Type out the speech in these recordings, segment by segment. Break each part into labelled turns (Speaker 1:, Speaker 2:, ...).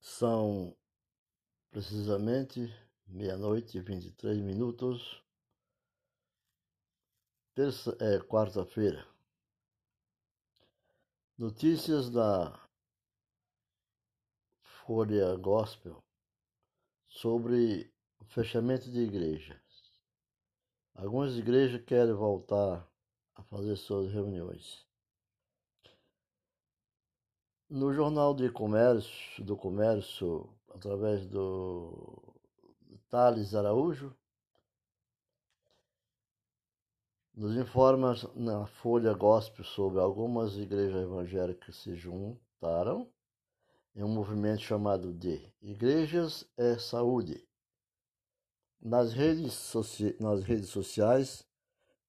Speaker 1: São precisamente meia-noite e vinte e três minutos, terça, é, quarta-feira. Notícias da Folha Gospel sobre o fechamento de igrejas. Algumas igrejas querem voltar a fazer suas reuniões. No Jornal de Comércio, do Comércio, através do Thales Araújo, nos informa na Folha Gospel sobre algumas igrejas evangélicas que se juntaram em um movimento chamado de Igrejas é Saúde. Nas redes, nas redes sociais,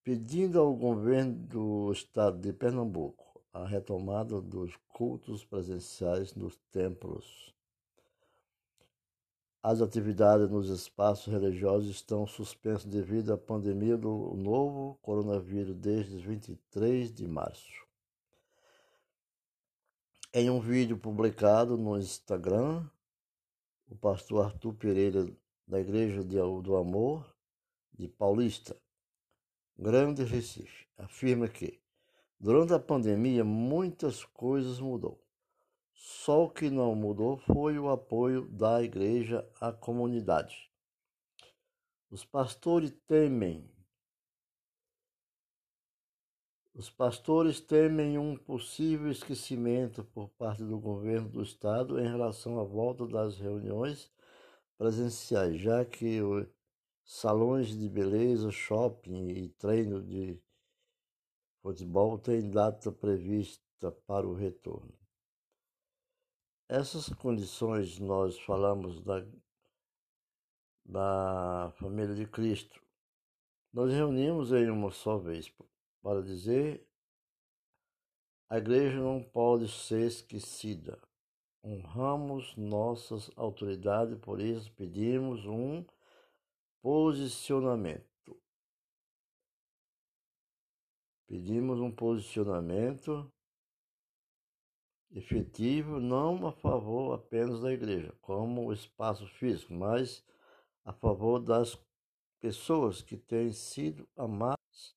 Speaker 1: pedindo ao governo do estado de Pernambuco a retomada dos cultos presenciais nos templos. As atividades nos espaços religiosos estão suspensas devido à pandemia do novo coronavírus desde 23 de março. Em um vídeo publicado no Instagram, o pastor Arthur Pereira, da Igreja do Amor de Paulista, Grande Recife, afirma que Durante a pandemia, muitas coisas mudou. Só o que não mudou foi o apoio da igreja à comunidade. Os pastores temem. Os pastores temem um possível esquecimento por parte do governo do estado em relação à volta das reuniões presenciais, já que os salões de beleza, shopping e treino de futebol tem data prevista para o retorno. Essas condições nós falamos da, da família de Cristo. Nós reunimos em uma só vez para dizer a igreja não pode ser esquecida. Honramos nossas autoridades, por isso pedimos um posicionamento. Pedimos um posicionamento efetivo, não a favor apenas da igreja, como espaço físico, mas a favor das pessoas que têm sido amadas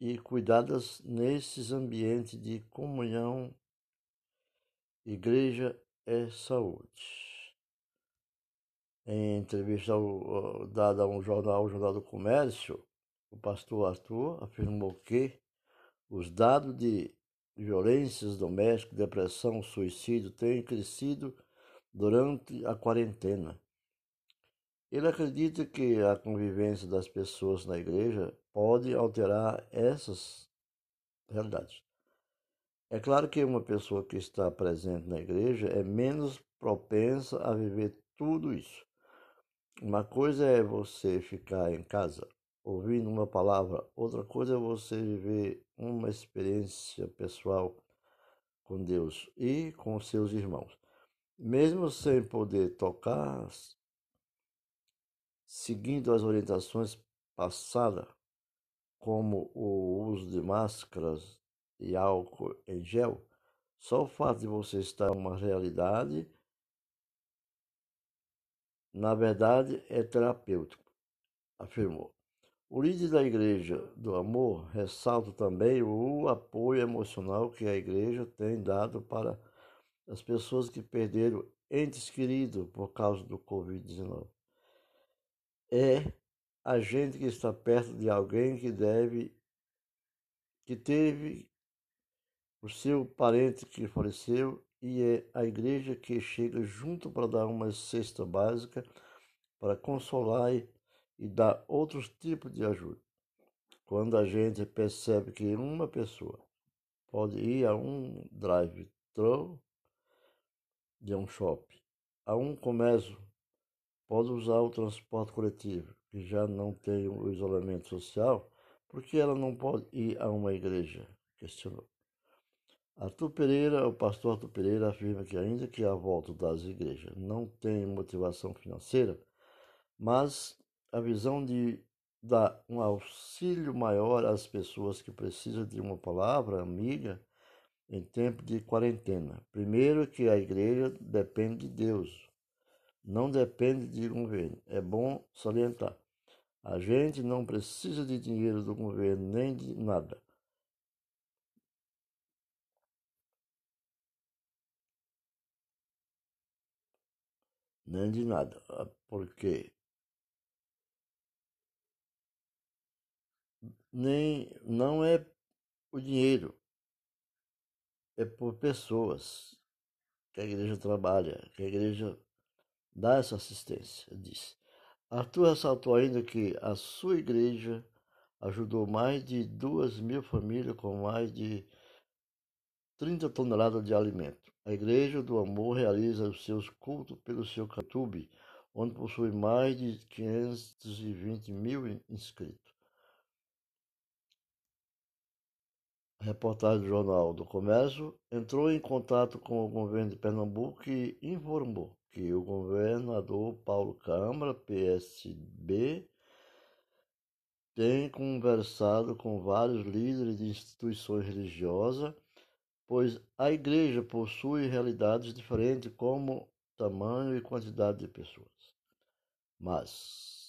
Speaker 1: e cuidadas nesses ambientes de comunhão. Igreja é saúde. Em entrevista dada a um jornal, o Jornal do Comércio, o pastor Arthur afirmou que os dados de violências domésticas, depressão, suicídio têm crescido durante a quarentena. Ele acredita que a convivência das pessoas na igreja pode alterar essas realidades. É claro que uma pessoa que está presente na igreja é menos propensa a viver tudo isso. Uma coisa é você ficar em casa ouvindo uma palavra, outra coisa é você viver uma experiência pessoal com Deus e com seus irmãos. Mesmo sem poder tocar, seguindo as orientações passadas, como o uso de máscaras e álcool em gel, só o fato de você estar em uma realidade, na verdade, é terapêutico, afirmou. O líder da Igreja do Amor ressalta também o apoio emocional que a Igreja tem dado para as pessoas que perderam entes queridos por causa do Covid-19. É a gente que está perto de alguém que deve, que teve o seu parente que faleceu e é a igreja que chega junto para dar uma cesta básica para consolar e e dar outros tipos de ajuda. Quando a gente percebe que uma pessoa pode ir a um drive-thru de um shopping, a um comércio, pode usar o transporte coletivo, que já não tem o isolamento social, porque ela não pode ir a uma igreja? Questionou. Arthur Pereira, o pastor Arthur Pereira afirma que ainda que a volta das igrejas não tem motivação financeira, mas a visão de dar um auxílio maior às pessoas que precisam de uma palavra amiga em tempo de quarentena. Primeiro, que a igreja depende de Deus. não depende de governo. É bom salientar. A gente não precisa de dinheiro do governo nem de nada. Nem de nada. Porque nem não é o dinheiro, é por pessoas que a igreja trabalha, que a igreja dá essa assistência, disse. Arthur ressaltou ainda que a sua igreja ajudou mais de duas mil famílias com mais de 30 toneladas de alimento. A Igreja do Amor realiza os seus cultos pelo seu YouTube, onde possui mais de 520 mil inscritos. Reportagem do Jornal do Comércio entrou em contato com o governo de Pernambuco e informou que o governador Paulo Câmara, PSB, tem conversado com vários líderes de instituições religiosas, pois a igreja possui realidades diferentes como tamanho e quantidade de pessoas. Mas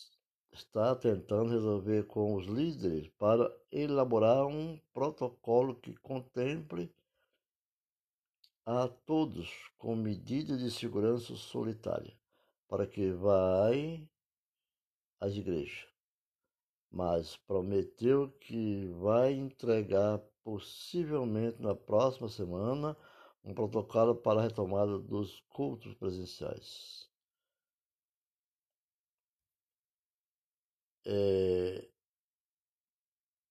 Speaker 1: está tentando resolver com os líderes para elaborar um protocolo que contemple a todos com medidas de segurança solitária, para que vai às igrejas. Mas prometeu que vai entregar possivelmente na próxima semana um protocolo para a retomada dos cultos presenciais. É,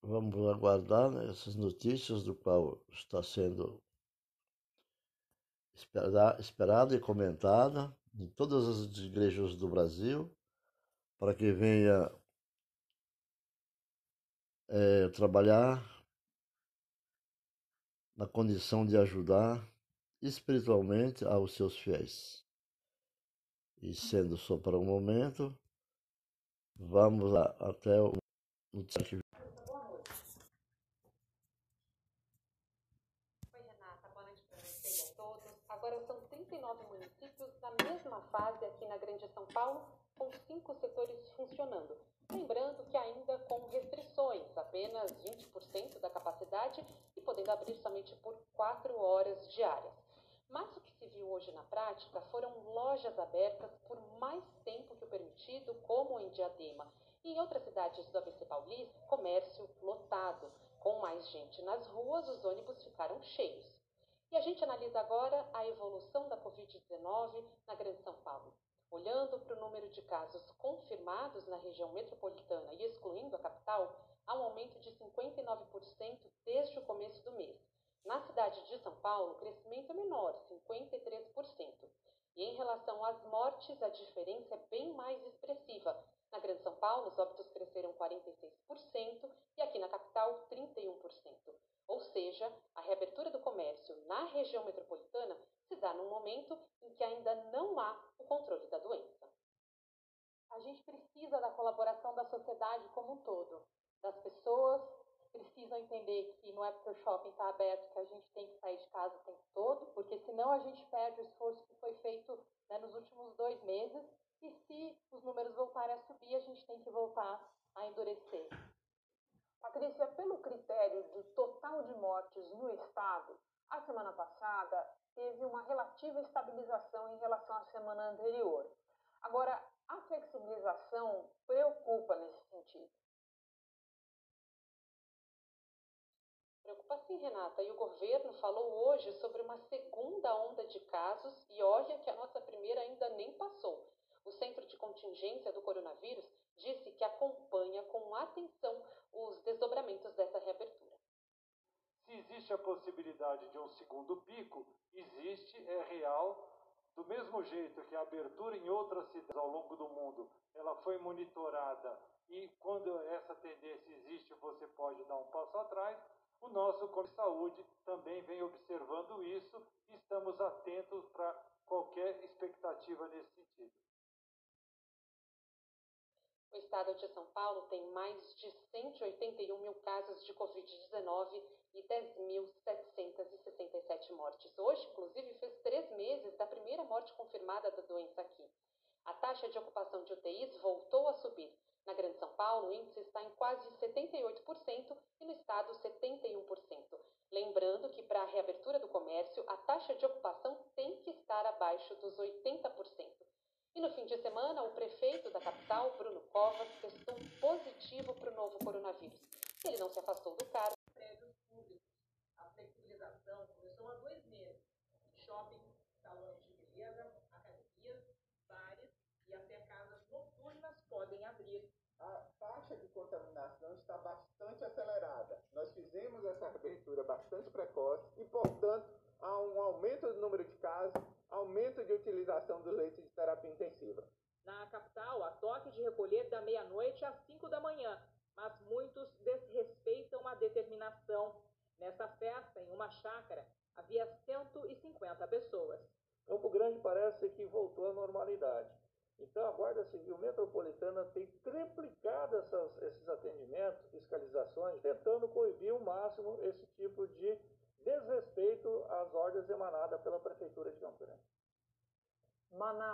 Speaker 1: vamos aguardar né, essas notícias do qual está sendo esperada e comentada em todas as igrejas do Brasil, para que venha é, trabalhar na condição de ajudar espiritualmente aos seus fiéis. E sendo só para um momento, vamos lá até o noticiário
Speaker 2: mesma fase aqui na Grande São Paulo, com cinco setores funcionando. Lembrando que ainda com restrições, apenas 20% da capacidade e podendo abrir somente por quatro horas diárias. Mas o que se viu hoje na prática foram lojas abertas por mais tempo que o permitido, como em Diadema. E em outras cidades do ABC Paulista, comércio lotado. Com mais gente nas ruas, os ônibus ficaram cheios. E a gente analisa agora a evolução da Covid-19 na Grande São Paulo. Olhando para o número de casos confirmados na região metropolitana e excluindo a capital, há um aumento de 59% desde o começo do mês. Na cidade de São Paulo, o crescimento é menor, 53%. E em relação às mortes, a diferença é bem mais expressiva. Na Grande São Paulo, os óbitos cresceram 46% e aqui na capital, 31%. Ou seja, a reabertura do comércio na região metropolitana se dá num momento em que ainda não há o controle da doença. A gente precisa da colaboração da sociedade como um todo, das pessoas precisam entender que não é porque o shopping está aberto que a gente tem que sair de casa o tempo todo, porque senão a gente perde o esforço que foi feito né, nos últimos dois meses. E se os números voltarem a subir, a gente tem que voltar a endurecer. Patrícia, pelo critério do total de mortes no estado, a semana passada teve uma relativa estabilização em relação à semana anterior. Agora, a flexibilização preocupa nesse sentido. Preocupa sim, Renata. E o governo falou hoje sobre uma segunda onda de casos e olha que a nossa primeira ainda nem passou. O Centro de Contingência do Coronavírus disse que acompanha com atenção os desdobramentos dessa reabertura.
Speaker 3: Se existe a possibilidade de um segundo pico, existe, é real, do mesmo jeito que a abertura em outras cidades ao longo do mundo, ela foi monitorada e quando essa tendência existe, você pode dar um passo atrás, o nosso Comitê de Saúde também vem observando isso e estamos atentos para qualquer expectativa nesse sentido.
Speaker 2: O estado de São Paulo tem mais de 181 mil casos de Covid-19 e 10.767 mortes. Hoje, inclusive, fez três meses da primeira morte confirmada da doença aqui. A taxa de ocupação de UTIs voltou a subir. Na Grande São Paulo, o índice está em quase 78% e no estado 71%. Lembrando que para a reabertura do comércio, a taxa de ocupação tem que estar abaixo dos 80%. E no fim de semana, o prefeito da capital, Bruno Covas, testou positivo para o novo coronavírus. Ele não se afastou do cargo.
Speaker 4: Prédios públicos. A flexibilização começou há dois meses. Shopping, salões de beleza, academias, bares e até casas noturnas podem abrir.
Speaker 5: A taxa de contaminação está bastante acelerada. Nós fizemos essa abertura bastante precoce e, portanto, há um aumento do número de casos, aumento de utilização do leite de terapia intensiva.
Speaker 4: Na capital, há toque de recolher da meia-noite às 5 da manhã, mas muitos desrespeitam a determinação. Nessa festa, em uma chácara, havia 150 pessoas.
Speaker 6: Campo Grande parece que voltou à normalidade. Então, a Guarda Civil Metropolitana tem triplicado essas, esses atendimentos, fiscalizações, tentando coibir ao máximo esse tipo de desrespeito às ordens emanadas pela Prefeitura de Campo Grande.
Speaker 7: Manaus.